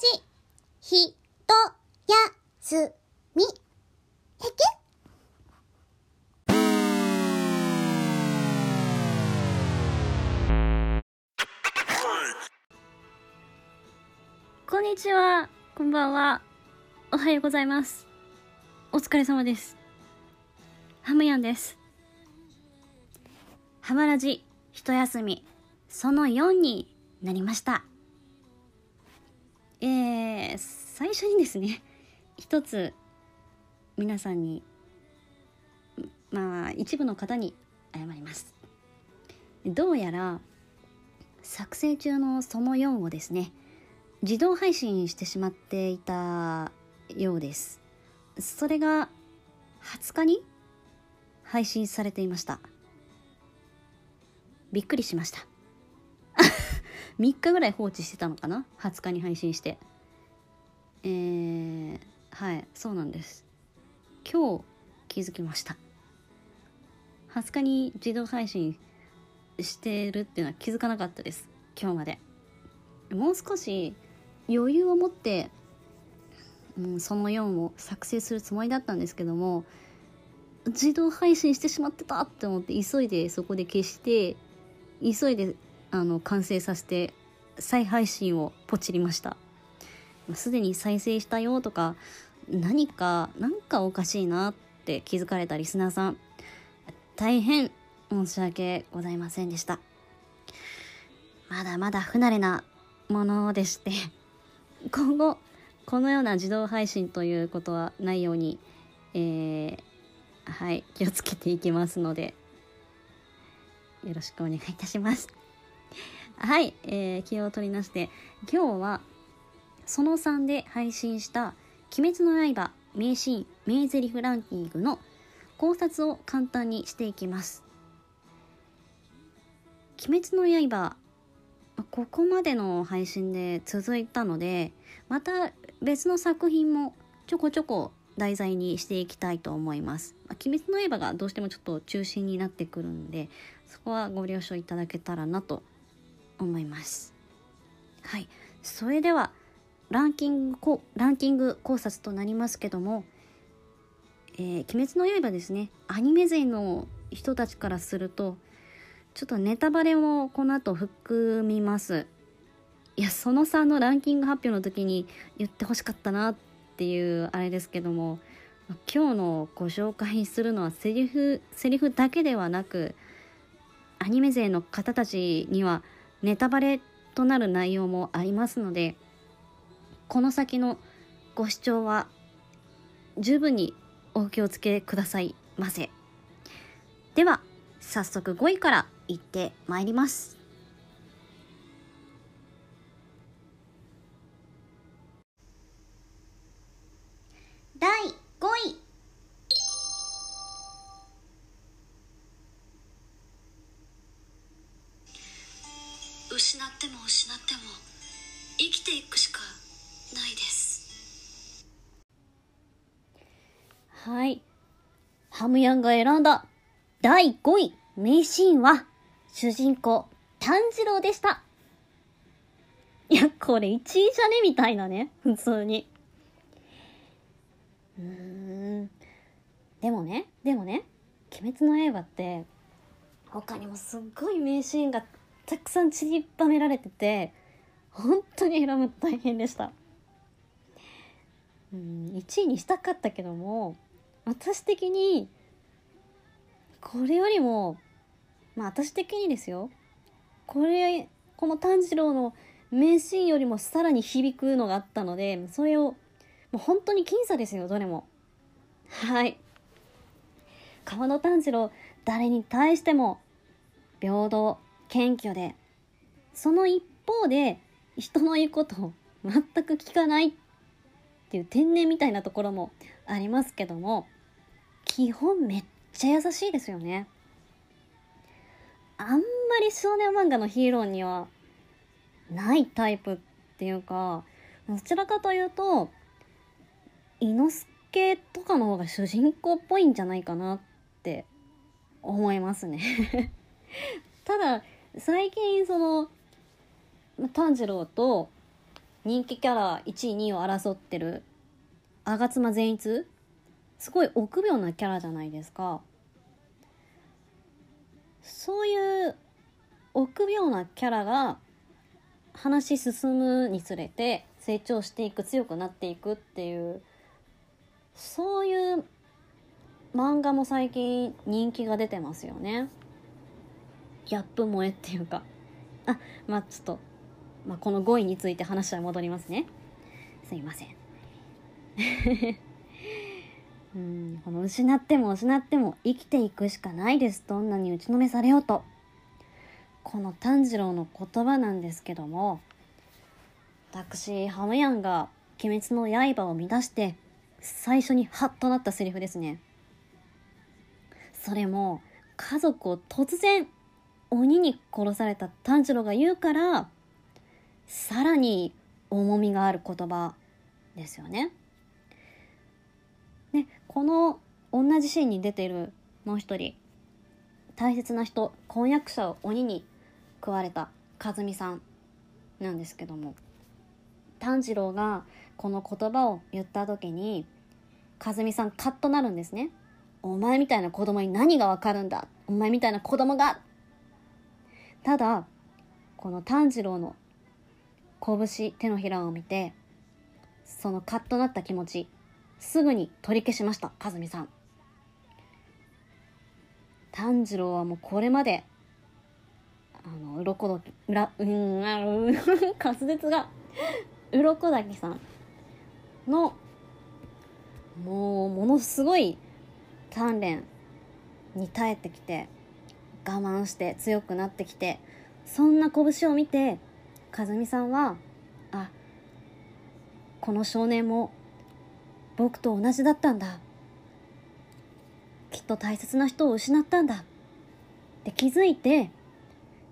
じ、ひとやすみ。へけこんにちは。こんばんは。おはようございます。お疲れ様です。ハムヤンです。ハマラジ、一休み、その4になりました。えー、最初にですね、一つ、皆さんに、まあ、一部の方に謝ります。どうやら、作成中のその4をですね、自動配信してしまっていたようです。それが20日に配信されていました。びっくりしました。3日ぐらい放置してたのかな？20日に配信して。えー、はいそうなんです。今日気づきました。20日に自動配信してるっていうのは気づかなかったです。今日まで。もう少し余裕を持って、うん、その4を作成するつもりだったんですけども自動配信してしまってたって思って急いでそこで消して急いであの完成させて再配信をポチりました。すでに再生したよとか何か何かおかしいなって気づかれたリスナーさん大変申し訳ございませんでした。まだまだ不慣れなものでして今後このような自動配信ということはないように、えー、はい気をつけていきますのでよろしくお願いいたします。はい、えー、気を取りなして今日はその3で配信した「鬼滅の刃」名シーン名台詞ランキングの考察を簡単にしていきます「鬼滅の刃」ここまでの配信で続いたのでまた別の作品もちょこちょこ題材にしていきたいと思います。ま鬼滅の刃がどうしてもちょっと中心になってくるんでそこはご了承いただけたらなと思います。はい、それではランキングこランキング考察となりますけども「えー、鬼滅の刃」ですねアニメ勢の人たちからするとちょっとネタバレもこの後含みます。いや、その3のランキング発表の時に言ってほしかったなっていうあれですけども、今日のご紹介するのはセリフ、セリフだけではなく、アニメ勢の方たちにはネタバレとなる内容もありますので、この先のご視聴は十分にお気をつけくださいませ。では、早速5位から行ってまいりますムヤンが選んだ第5位名シーンは主人公炭治郎でした。いやこれ1位じゃね？みたいなね普通に。うん。でもねでもね「鬼滅の刃」って他にもすっごい名シーンがたくさん散りばめられてて本当に選ぶ大変でしたうん1位にしたかったけども私的にこれよりもまあ私的にですよ。これこの炭治郎の名シーンよりもさらに響くのがあったのでそれをもう本当に僅差ですよどれも。はい。川野炭治郎誰に対しても平等謙虚でその一方で人の言うことを全く聞かないっていう天然みたいなところもありますけども基本めっちゃ優しいですよね。あんまり少年漫画のヒーローにはないタイプっていうかどちらかというと伊之助とかの方が主人公っぽいんじゃないかなって思いますね。ただ最近その炭治郎と人気キャラ1位2位を争ってる吾妻善逸すごい臆病なキャラじゃないですか。そういう臆病なキャラが話進むにつれて成長していく強くなっていくっていうそういう漫画も最近人気が出てますよね。ギャップ萌えっていうか。あまあちょっと、まあ、この5位について話は戻りますね。すいません。うん。この失っても失っても生きていくしかないです。どんなに打ちのめされようと。この炭治郎の言葉なんですけども私ハムヤンが「鬼滅の刃」を乱して最初にハッとなったセリフですね。それも家族を突然鬼に殺された炭治郎が言うからさらに重みがある言葉ですよね。この同じシーンに出ているもう一人大切な人婚約者を鬼に食われた和美さんなんですけども炭治郎がこの言葉を言った時に和美さんカッとなるんですね。お前みたいな子供に何がわかるんだ？お前みたいな子供が？ただこの炭治郎の拳手のひらを見てそのカッとなった気持ちすぐに取り消しました和美さん。炭治郎はもうこれまであの鱗どき裏うんあの 滑舌が鱗滝さんのもうものすごい鍛錬に耐えてきて我慢して強くなってきてそんな拳を見て和美さんはあこの少年も僕と同じだったんだ。きっと大切な人を失ったんだ。って気づいて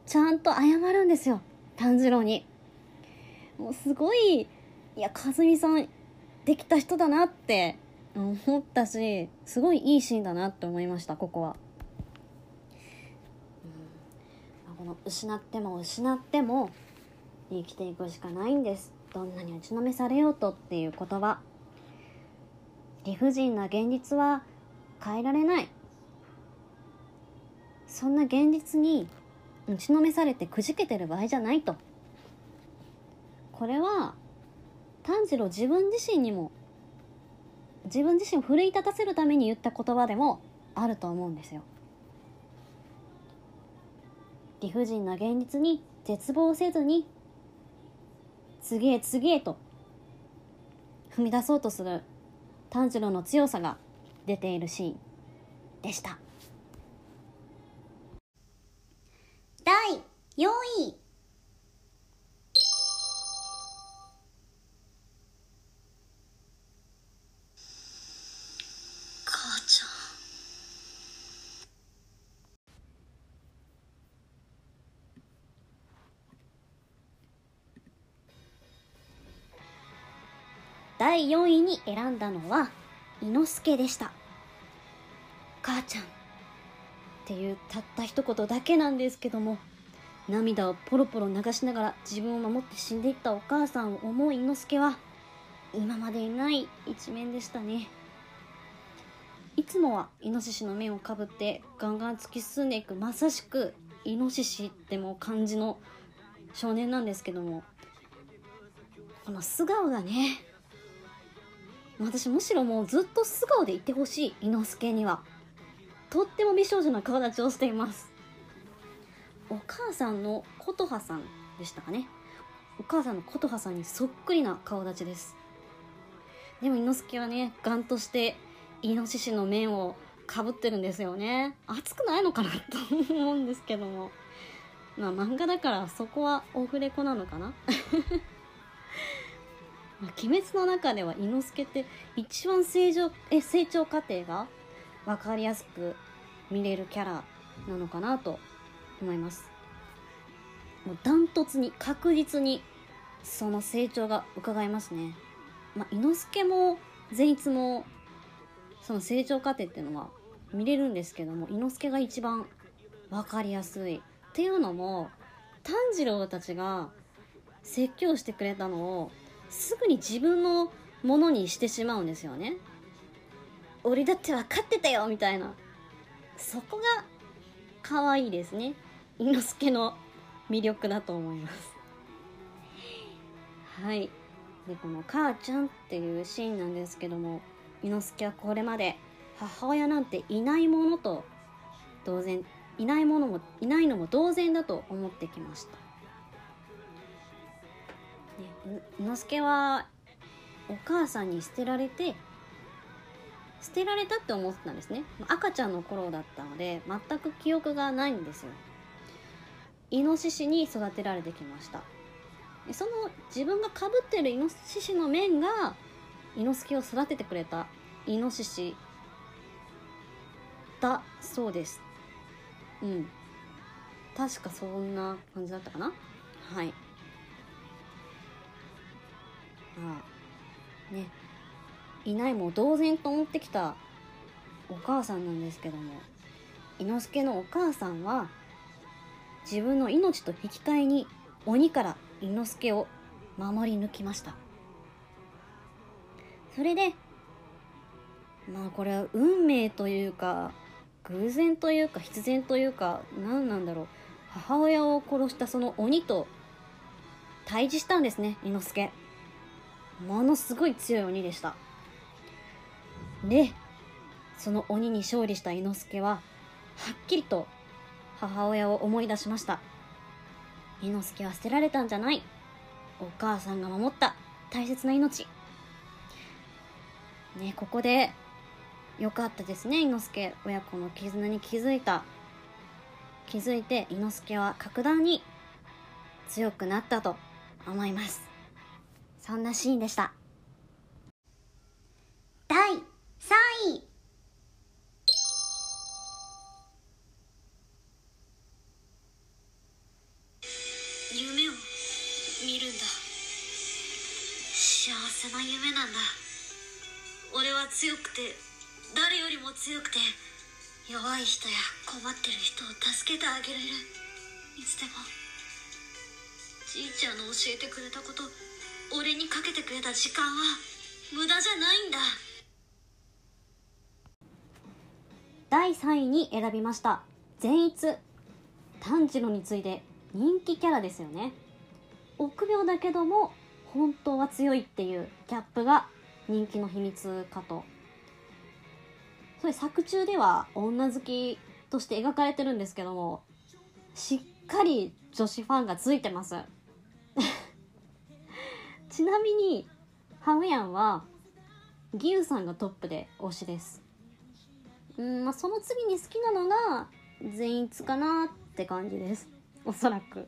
ちゃんと謝るんですよ。炭治郎に。もうすごいいや和美さんできた人だなって思ったしすごいいいシーンだなって思いましたここは、うん、この失っても失っても生きていくしかないんです。どんなに打ちのめされようとっていう言葉。理不尽な現実は変えられない。そんな現実に打ちのめされてくじけてる場合じゃないと。これは炭治郎自分自身にも自分自身を奮い立たせるために言った言葉でもあると思うんですよ。理不尽な現実に絶望せずに次へ次へと踏み出そうとする炭治郎の強さが出ているシーンでした。第4位。第4位に選んだのは伊之助でした。母ちゃんっていうたった一言だけなんですけども涙をポロポロ流しながら自分を守って死んでいったお母さんを思う伊之助は今までにない一面でしたね。いつもはイノシシの面をかぶってガンガン突き進んでいくまさしくイノシシってもう感じの少年なんですけどもこの素顔がね私むしろもうずっと素顔でいてほしい伊之助には。とっても美少女な顔立ちをしています。お母さんの琴葉さんでしたかね。お母さんの琴葉さんにそっくりな顔立ちです。でも伊之助はねガンとしてイノシシの面をかぶってるんですよね。熱くないのかなと思うんですけども。まあ漫画だからそこはオフレコなのかな。まあ鬼滅の中では伊之助って一番成長え成長過程が分かりやすく見れるキャラなのかなと思います。もうダントツに確実にその成長が伺えますね。まあ伊之助も善逸もその成長過程っていうのは見れるんですけども伊之助が一番分かりやすい。っていうのも炭治郎たちが説教してくれたのをすぐに自分のものにしてしまうんですよね。俺だって分かってたよみたいな。そこが可愛いですね。伊之助の魅力だと思います。はい。でこの「母ちゃん」っていうシーンなんですけども伊之助はこれまで母親なんていないものと同然いないものもいないのも同然だと思ってきました、ね、伊之助はお母さんに捨てられて捨てられたって思ってたんですね。赤ちゃんの頃だったので全く記憶がないんですよ。イノシシに育てられてきました。その自分がかぶってるイノシシの面が伊之助を育ててくれたイノシシだそうです。うん。確かそんな感じだったかな。はい。ね。いないも同然と思ってきたお母さんなんですけども伊之助のお母さんは自分の命と引き換えに鬼から伊之助を守り抜きました。それでまあこれは運命というか偶然というか必然というか何なんだろう。母親を殺したその鬼と対峙したんですね伊之助。ものすごい強い鬼でした。でその鬼に勝利した伊之助ははっきりと母親を思い出しました。伊之助は捨てられたんじゃない。お母さんが守った。大切な命。ねここでよかったですね伊之助。親子の絆に気づいた。気づいて伊之助は格段に強くなったと思います。そんなシーンでした。第3位。夢を見るんだ。幸せな夢なんだ。俺は強くて誰よりも強くて弱い人や困ってる人を助けてあげれる。いつでもじいちゃんの教えてくれたこと俺にかけてくれた時間は無駄じゃないんだ。第3位に選びました。善逸。炭治郎について人気キャラですよね。臆病だけども本当は強いっていうギャップが人気の秘密かと。それ作中では女好きとして描かれてるんですけどもしっかり女子ファンがついてます。ちなみにハムヤンはギウさんがトップで推しです。うんまあその次に好きなのが善逸かなって感じです。おそらく。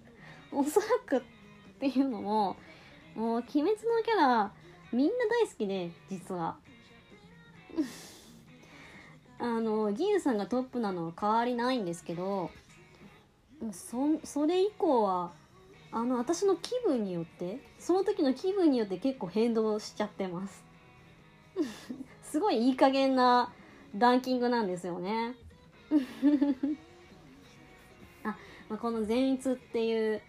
おそらくっていうのももう鬼滅のキャラみんな大好きで実は。あのギウさんがトップなのは変わりないんですけどそそれ以降はあの私の気分によってその時の気分によって結構変動しちゃってます。すごいいい加減なランキングなんですよね。あ、まあ、この善逸っていう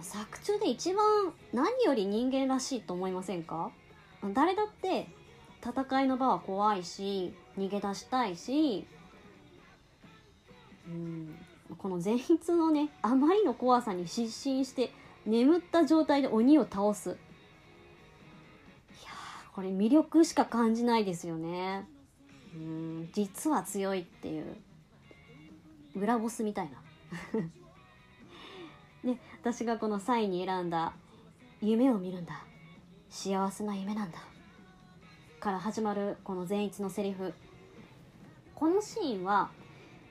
作中で一番何より人間らしいと思いませんか？誰だって戦いの場は怖いし逃げ出したいしうん。この善逸のねあまりの怖さに失神して眠った状態で鬼を倒す。いやこれ魅力しか感じないですよね。うん実は強いっていう。裏ボスみたいな。ね私がこの3位に選んだ「夢を見るんだ。幸せな夢なんだ」から始まるこの善逸のセリフ。このシーンは、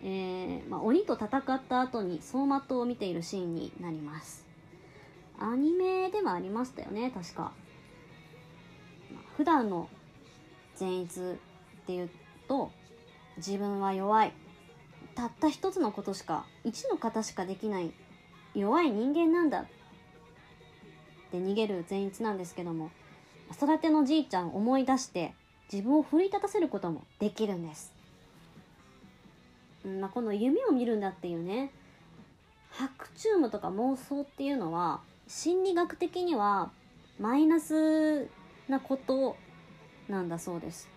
えーまあ、鬼と戦った後に走馬灯を見ているシーンになります。アニメでもありましたよね確か、まあ、普段の善逸っていうと自分は弱い。たった一つのことしか一の方しかできない弱い人間なんだ。って逃げる善逸なんですけども育てのじいちゃんを思い出して自分を奮い立たせることもできるんです、まあ、この夢を見るんだっていうね。白チュームとか妄想っていうのは心理学的にはマイナスなことなんだそうです。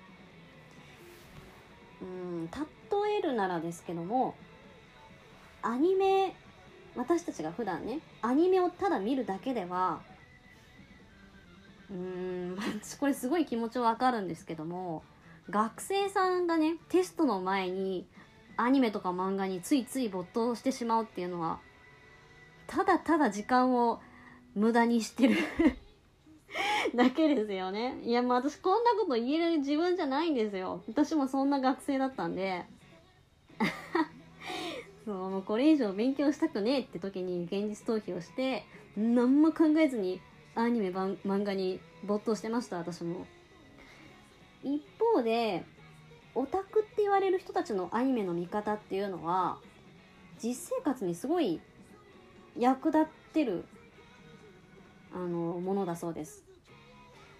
うん例えるならですけどもアニメ私たちが普段ねアニメをただ見るだけではうーん私これすごい気持ちわかるんですけども学生さんがねテストの前にアニメとか漫画についつい没頭してしまうっていうのはただただ時間を無駄にしてる。だけですよね。いやもう私こんなこと言える自分じゃないんですよ。私もそんな学生だったんで。そうもうこれ以上勉強したくねえって時に現実逃避をして何も考えずにアニメ漫漫画に没頭してました私も。一方でオタクって言われる人たちのアニメの見方っていうのは実生活にすごい役立ってるあのものだそうです。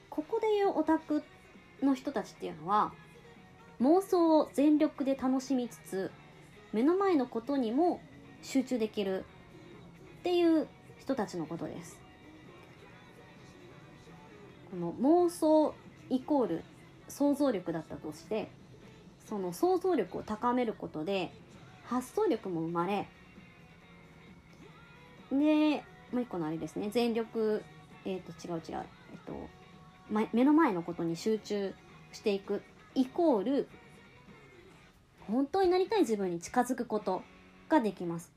ここでいうオタクの人たちっていうのは妄想を全力で楽しみつつ目の前のことにも集中できるっていう人たちのことです。この妄想イコール想像力だったとしてその想像力を高めることで発想力も生まれでもう一個のあれですね。全力えっ、と違う違うえっ、と、目の前のことに集中していく。イコール本当になりたい自分に近づくことができます。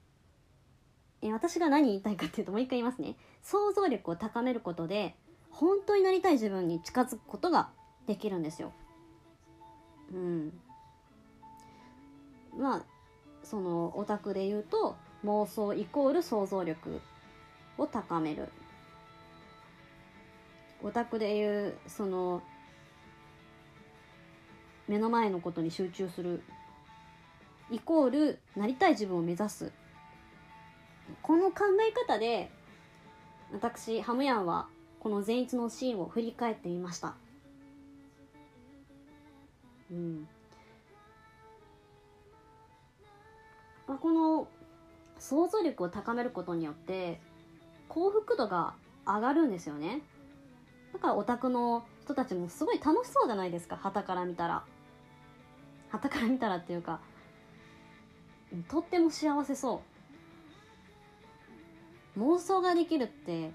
え私が何言いたいかっていうともう一回言いますね。想像力を高めることで本当になりたい自分に近づくことができるんですよ。うん。まあそのオタクで言うと妄想イコール想像力を高める。オタクでいうその目の前のことに集中する。イコールなりたい自分を目指す。この考え方で私ハムヤンはこの善逸のシーンを振り返ってみました。うん。まあ、この想像力を高めることによって幸福度が上がるんですよね。だからオタクの人たちもすごい楽しそうじゃないですか。旗から見たら。旗から見たらっていうかとっても幸せそう。妄想ができるって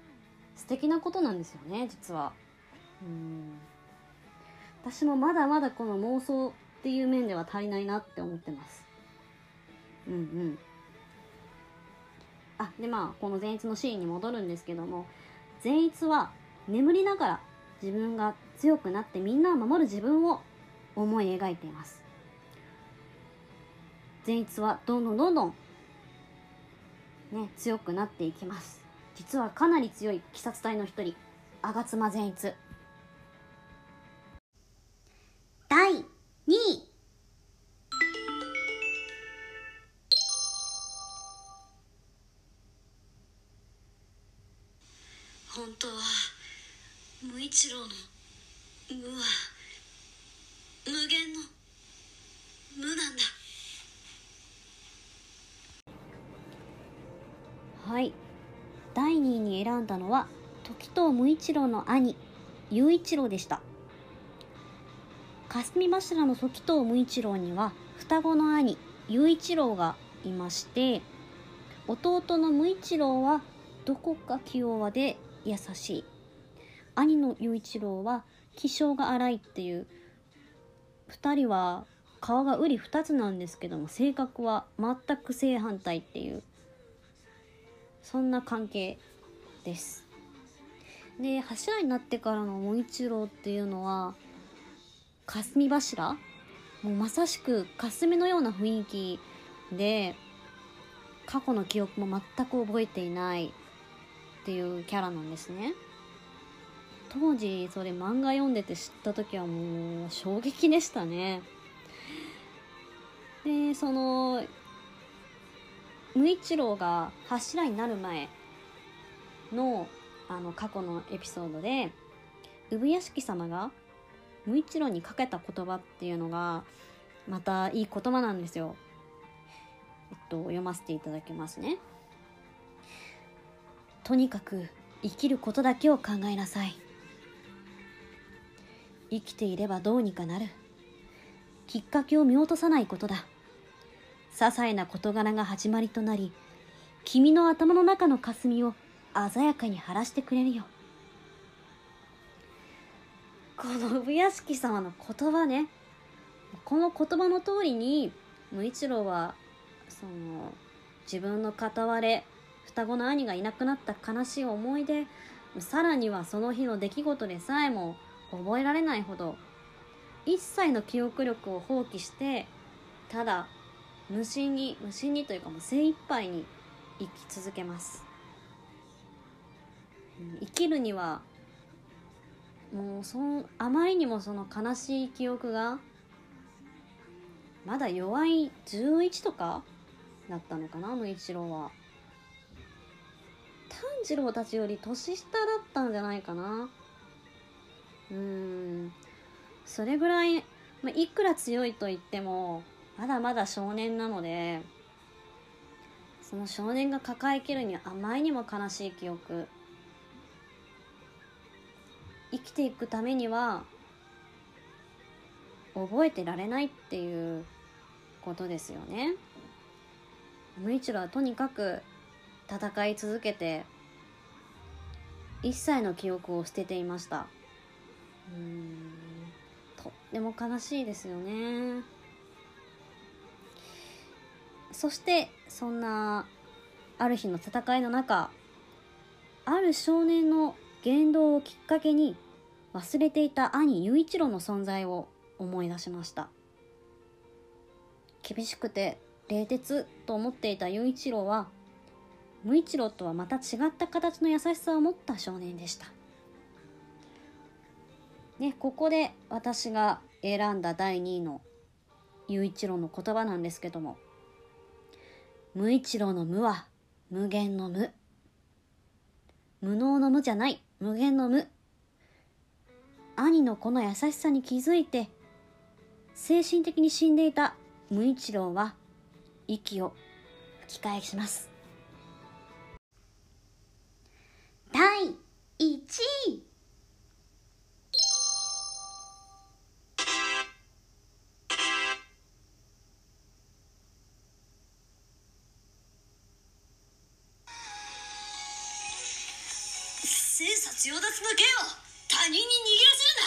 素敵なことなんですよね実は。うん。私もまだまだこの妄想っていう面では足りないなって思ってます。うんうん。あでまあこの善逸のシーンに戻るんですけども善逸は眠りながら自分が強くなってみんなを守る自分を思い描いています。善逸はどんどんどんどんね強くなっていきます。実はかなり強い鬼殺隊の一人吾妻善逸。第本当は無一郎の無は無限の無なんだ。はい。第2位に選んだのは時藤無一郎の兄雄一郎でした。霞柱の時藤無一郎には双子の兄雄一郎がいまして弟の無一郎はどこか気弱で優しい。兄の雄一郎は気性が荒いっていう。2人は顔が瓜二つなんですけども性格は全く正反対っていう。そんな関係です。で柱になってからの桃一郎っていうのは霞柱？もうまさしく霞のような雰囲気で過去の記憶も全く覚えていない。っていうキャラなんですね当時それ漫画読んでて知った時はもう衝撃でしたねでその無一郎が柱になる前のあの過去のエピソードで産屋敷様が無一郎にかけた言葉っていうのがまたいい言葉なんですよ。えっと読ませていただきますね。とにかく生きることだけを考えなさい。生きていればどうにかなる。きっかけを見落とさないことだ。些細な事柄が始まりとなり君の頭の中の霞を鮮やかに晴らしてくれるよ。この産屋敷様の言葉ね。この言葉の通りに無一郎はその自分の片割れ双子の兄がいなくなった悲しい思い出さらにはその日の出来事でさえも覚えられないほど一切の記憶力を放棄してただ無心に無心にというかもう精一杯に生き続けます。生きるにはもうそんあまりにもその悲しい記憶がまだ弱い11とかだったのかな無一郎は。炭治郎たちより年下だったんじゃないかな。うーん。それぐらい、まあ、いくら強いと言ってもまだまだ少年なのでその少年が抱えきるにはあまりにも悲しい記憶。生きていくためには覚えてられないっていうことですよね。無一郎はとにかく戦い続けて一切の記憶を捨てていました。うーん。とっても悲しいですよね。そしてそんなある日の戦いの中ある少年の言動をきっかけに忘れていた兄雄一郎の存在を思い出しました。厳しくて冷徹と思っていた雄一郎は無一郎とはまた違った形の優しさを持った少年でした。ねここで私が選んだ第2位の雄一郎の言葉なんですけども無一郎の無は無限の無。無能の無じゃない無限の無。兄のこの優しさに気づいて精神的に死んでいた無一郎は息を吹き返します。第1位生殺与奪の剣を他人に握らせる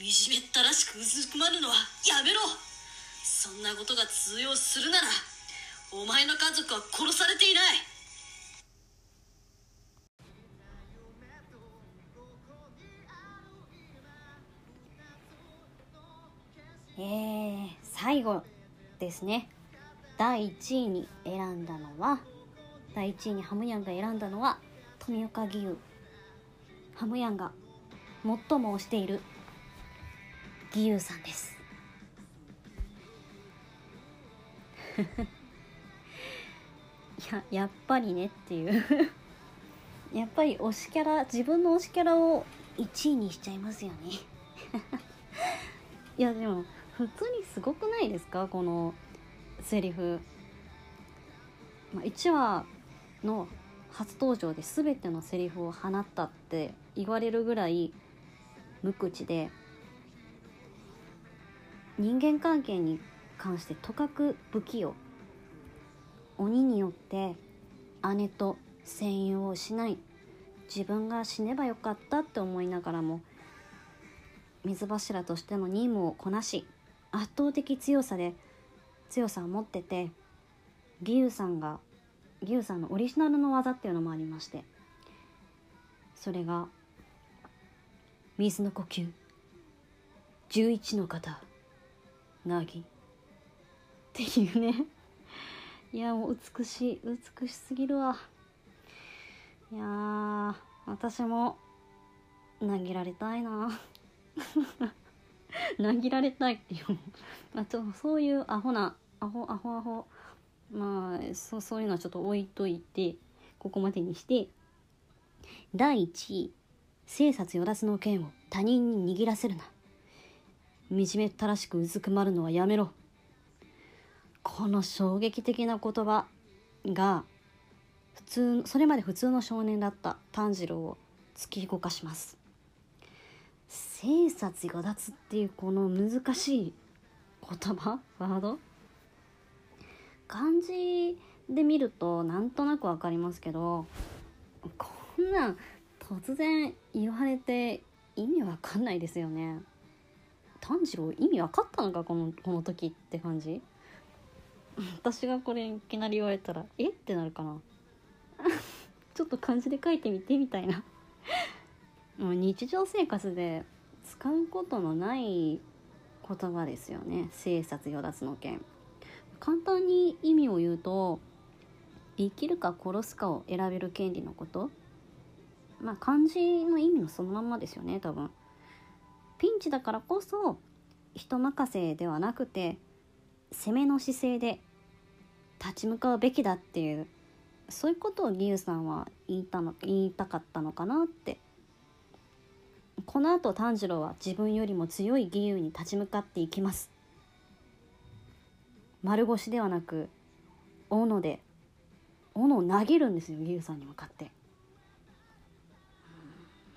な。惨めったらしくうずくまるのはやめろ。そんなことが通用するならお前の家族は殺されていない。えー、最後ですね。第1位に選んだのは第1位にハムヤンが選んだのは富岡義勇。ハムヤンが最も推している義勇さんです。いややっぱりねっていう。やっぱり推しキャラ自分の推しキャラを1位にしちゃいますよね。いやでも普通にすごくないですか？このセリフ、まあ、1話の初登場で全てのセリフを放ったって言われるぐらい無口で人間関係に関してとかく不器用。鬼によって姉と戦友を失い。自分が死ねばよかったって思いながらも水柱としての任務をこなし圧倒的強さで強さを持ってて義勇さんが義勇さんのオリジナルの技っていうのもありましてそれが水の呼吸11の型なぎっていうね。いやもう美しい美しすぎるわ。いや私も投げられたいな。投げられたいっていうあちょっとそういうアホなアホアホアホ。まあそそういうのはちょっと置いといてここまでにして第1位生殺与奪の剣を他人に握らせるな。惨めったらしくうずくまるのはやめろ。この衝撃的な言葉が普通それまで普通の少年だった炭治郎を突き動かします。生殺与奪っていうこの難しい言葉？ワード？漢字で見るとなんとなくわかりますけどこんなん突然言われて意味わかんないですよね。炭治郎意味わかったのか？このこの時って感じ？私がこれいきなり言われたらえ？ってなるかな？ちょっと漢字で書いてみてみたいな。もう日常生活で使うことのない言葉ですよね。生殺与奪の件。簡単に意味を言うと生きるか殺すかを選べる権利のこと。まあ漢字の意味のそのまんまですよね多分。ピンチだからこそ人任せではなくて攻めの姿勢で立ち向かうべきだっていうそういうことを義勇さんは言いたの言いたかったのかなってこの後炭治郎は自分よりも強い義勇に立ち向かっていきます。丸腰ではなく斧で斧を投げるんですよ義勇さんに向かって。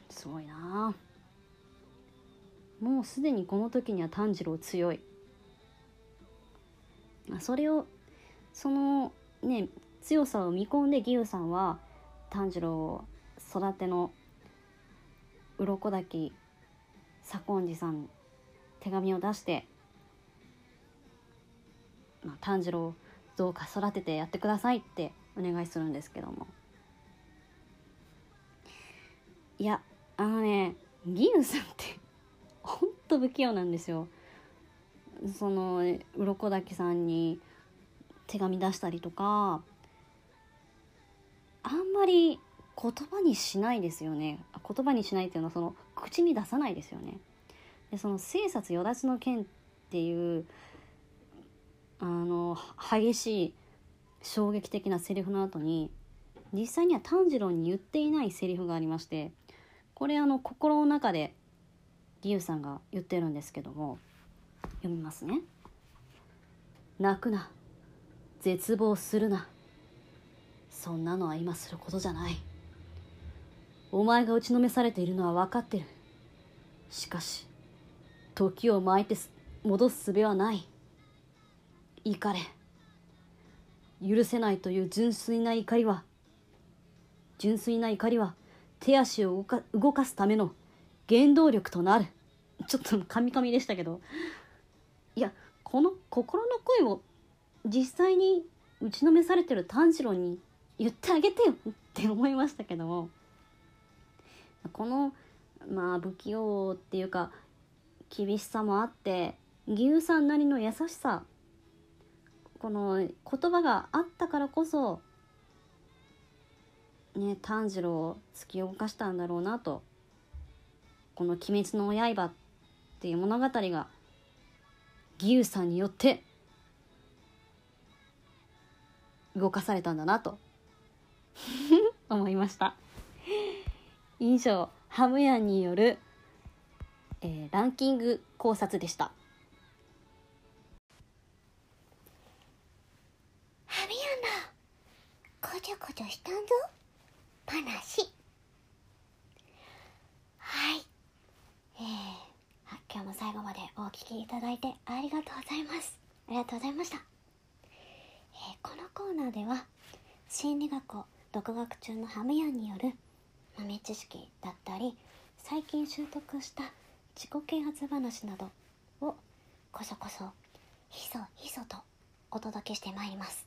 すごいな。もうすでにこの時には炭治郎強い。それをそのね強さを見込んで義勇さんは炭治郎を育ての鱗滝左近次さん手紙を出して、まあ、炭治郎どうか育ててやってくださいってお願いするんですけども。いやあのね義勇さんってほんと不器用なんですよ。その鱗滝さんに手紙出したりとかあんまり言葉にしないですよね。言葉にしないっていうのはその口に出さないですよね。でその生殺与奪の剣っていうあの激しい衝撃的なセリフの後に実際には炭治郎に言っていないセリフがありましてこれあの心の中で義勇さんが言ってるんですけども読みますね。泣くな。絶望するな。そんなのは今することじゃない。お前が打ちのめされているのは分かってる。しかし時を巻いて戻す術はない。怒れ。許せないという純粋な怒りは純粋な怒りは手足を動か動かすための原動力となる。ちょっとカミカミでしたけど。いやこの心の声を実際に打ちのめされてる炭治郎に言ってあげてよって思いましたけども。このまあ不器用っていうか厳しさもあって義勇さんなりの優しさこの言葉があったからこそね炭治郎を突き動かしたんだろうなと。この「鬼滅の刃」っていう物語が義勇さんによって動かされたんだなと。思いました。以上ハムヤンによる、えーランキング考察でした。ハビヤンだこちょこちょしたんぞ。話。はい。えー、今日も最後までお聞きいただいてありがとうございます。ありがとうございました、えーこのコーナーでは心理学を独学中のハムヤンによる豆知識だったり最近習得した自己啓発話などをこそこそひそひそとお届けしてまいります。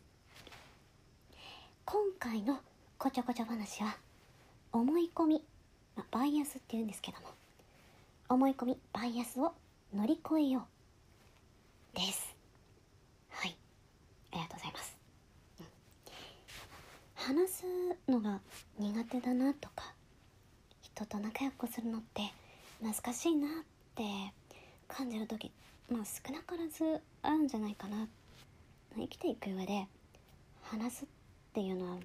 今回のこちょこちょ話は思い込み、まあバイアスっていうんですけども思い込みバイアスを乗り越えようです。はい。ありがとうございます、うん。話すのが苦手だなとか人と仲良くするのって難しいなって感じる時まあ少なからずあるんじゃないかな。生きていく上で話すっていうのは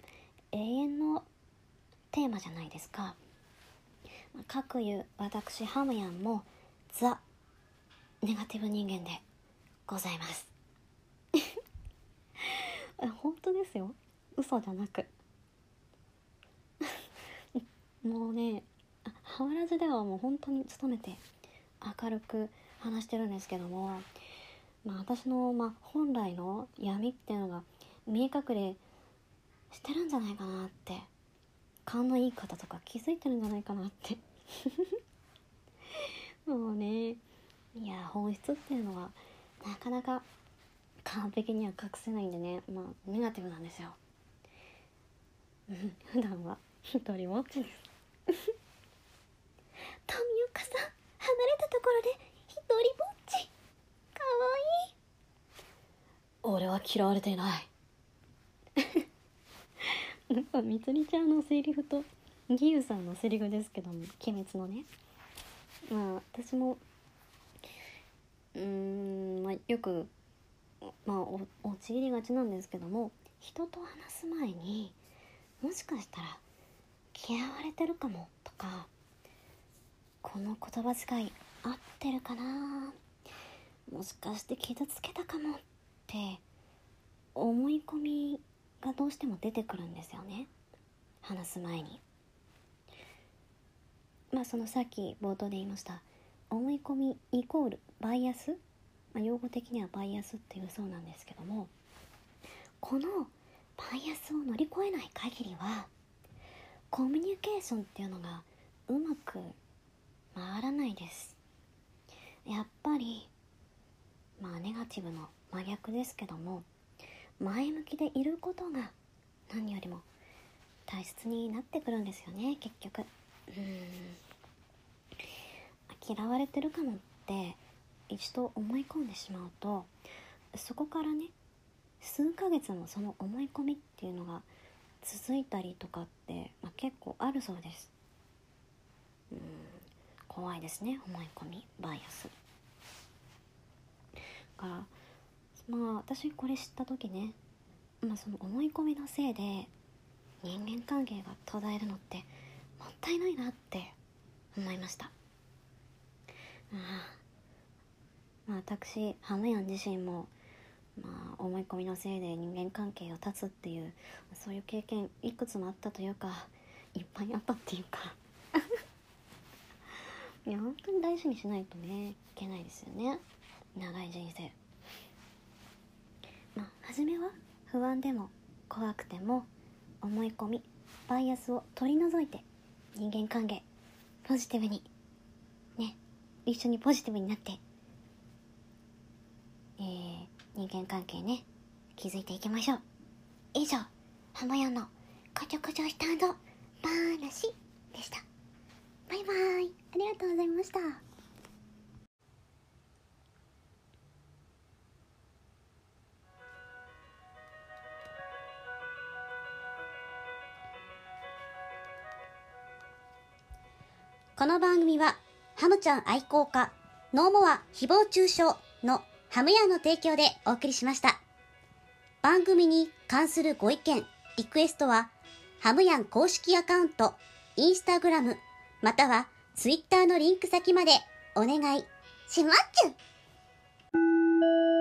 永遠のテーマじゃないですか。まあかくいう私ハムヤンもザ・ネガティブ人間でございます。本当ですよ？嘘じゃなく。もうねあハワラジではもう本当に努めて明るく話してるんですけどもまあ私の、まあ、本来の闇っていうのが見え隠れしてるんじゃないかなって勘のいい方とか気づいてるんじゃないかなって。もうねいや本質っていうのはなかなか完璧には隠せないんでねまあネガティブなんですよ。普段は。一人ぼっちです。富岡さん離れたところで一人ぼっち。かわいい。俺は嫌われていない。なんかみつりちゃんのセリフと義勇さんのセリフですけども鬼滅のね。まあ私もうん、まあ、よくまあお陥りがちなんですけども人と話す前にもしかしたら嫌われてるかもとかこの言葉遣い合ってるかな？もしかして傷つけたかもって思い込みがどうしても出てくるんですよね。話す前に。まあそのさっき冒頭で言いました思い込みイコールバイアス、まあ、用語的にはバイアスっていうそうなんですけどもこのバイアスを乗り越えない限りはコミュニケーションっていうのがうまく回らないです。やっぱりまあネガティブの真逆ですけども前向きでいることが何よりも大切になってくるんですよね結局。うん。嫌われてるかもって一度思い込んでしまうとそこからね数ヶ月もその思い込みっていうのが続いたりとかって、まあ、結構あるそうです。うん。怖いですね思い込みバイアス。だからまあ私これ知った時ね、まあ、その思い込みのせいで人間関係が途絶えるのってもったいないなって思いました。ああまあ私ハムヤン自身もまあ思い込みのせいで人間関係を断つっていうそういう経験いくつもあったというかいっぱいあったっていうか。いや本当に大事にしないとねいけないですよね。長い人生。まあ初めは不安でも怖くても思い込みバイアスを取り除いて人間関係ポジティブにね一緒にポジティブになってえー、人間関係ね築いていきましょう。以上浜屋のこちょこちょしたの話でした。バイバイ。ありがとうございましたこの番組は、ハムちゃん愛好家、ノーモア誹謗中傷のハムヤンの提供でお送りしました。番組に関するご意見、リクエストは、ハムヤン公式アカウント、インスタグラム、またはツイッターのリンク先までお願いしまっちゅ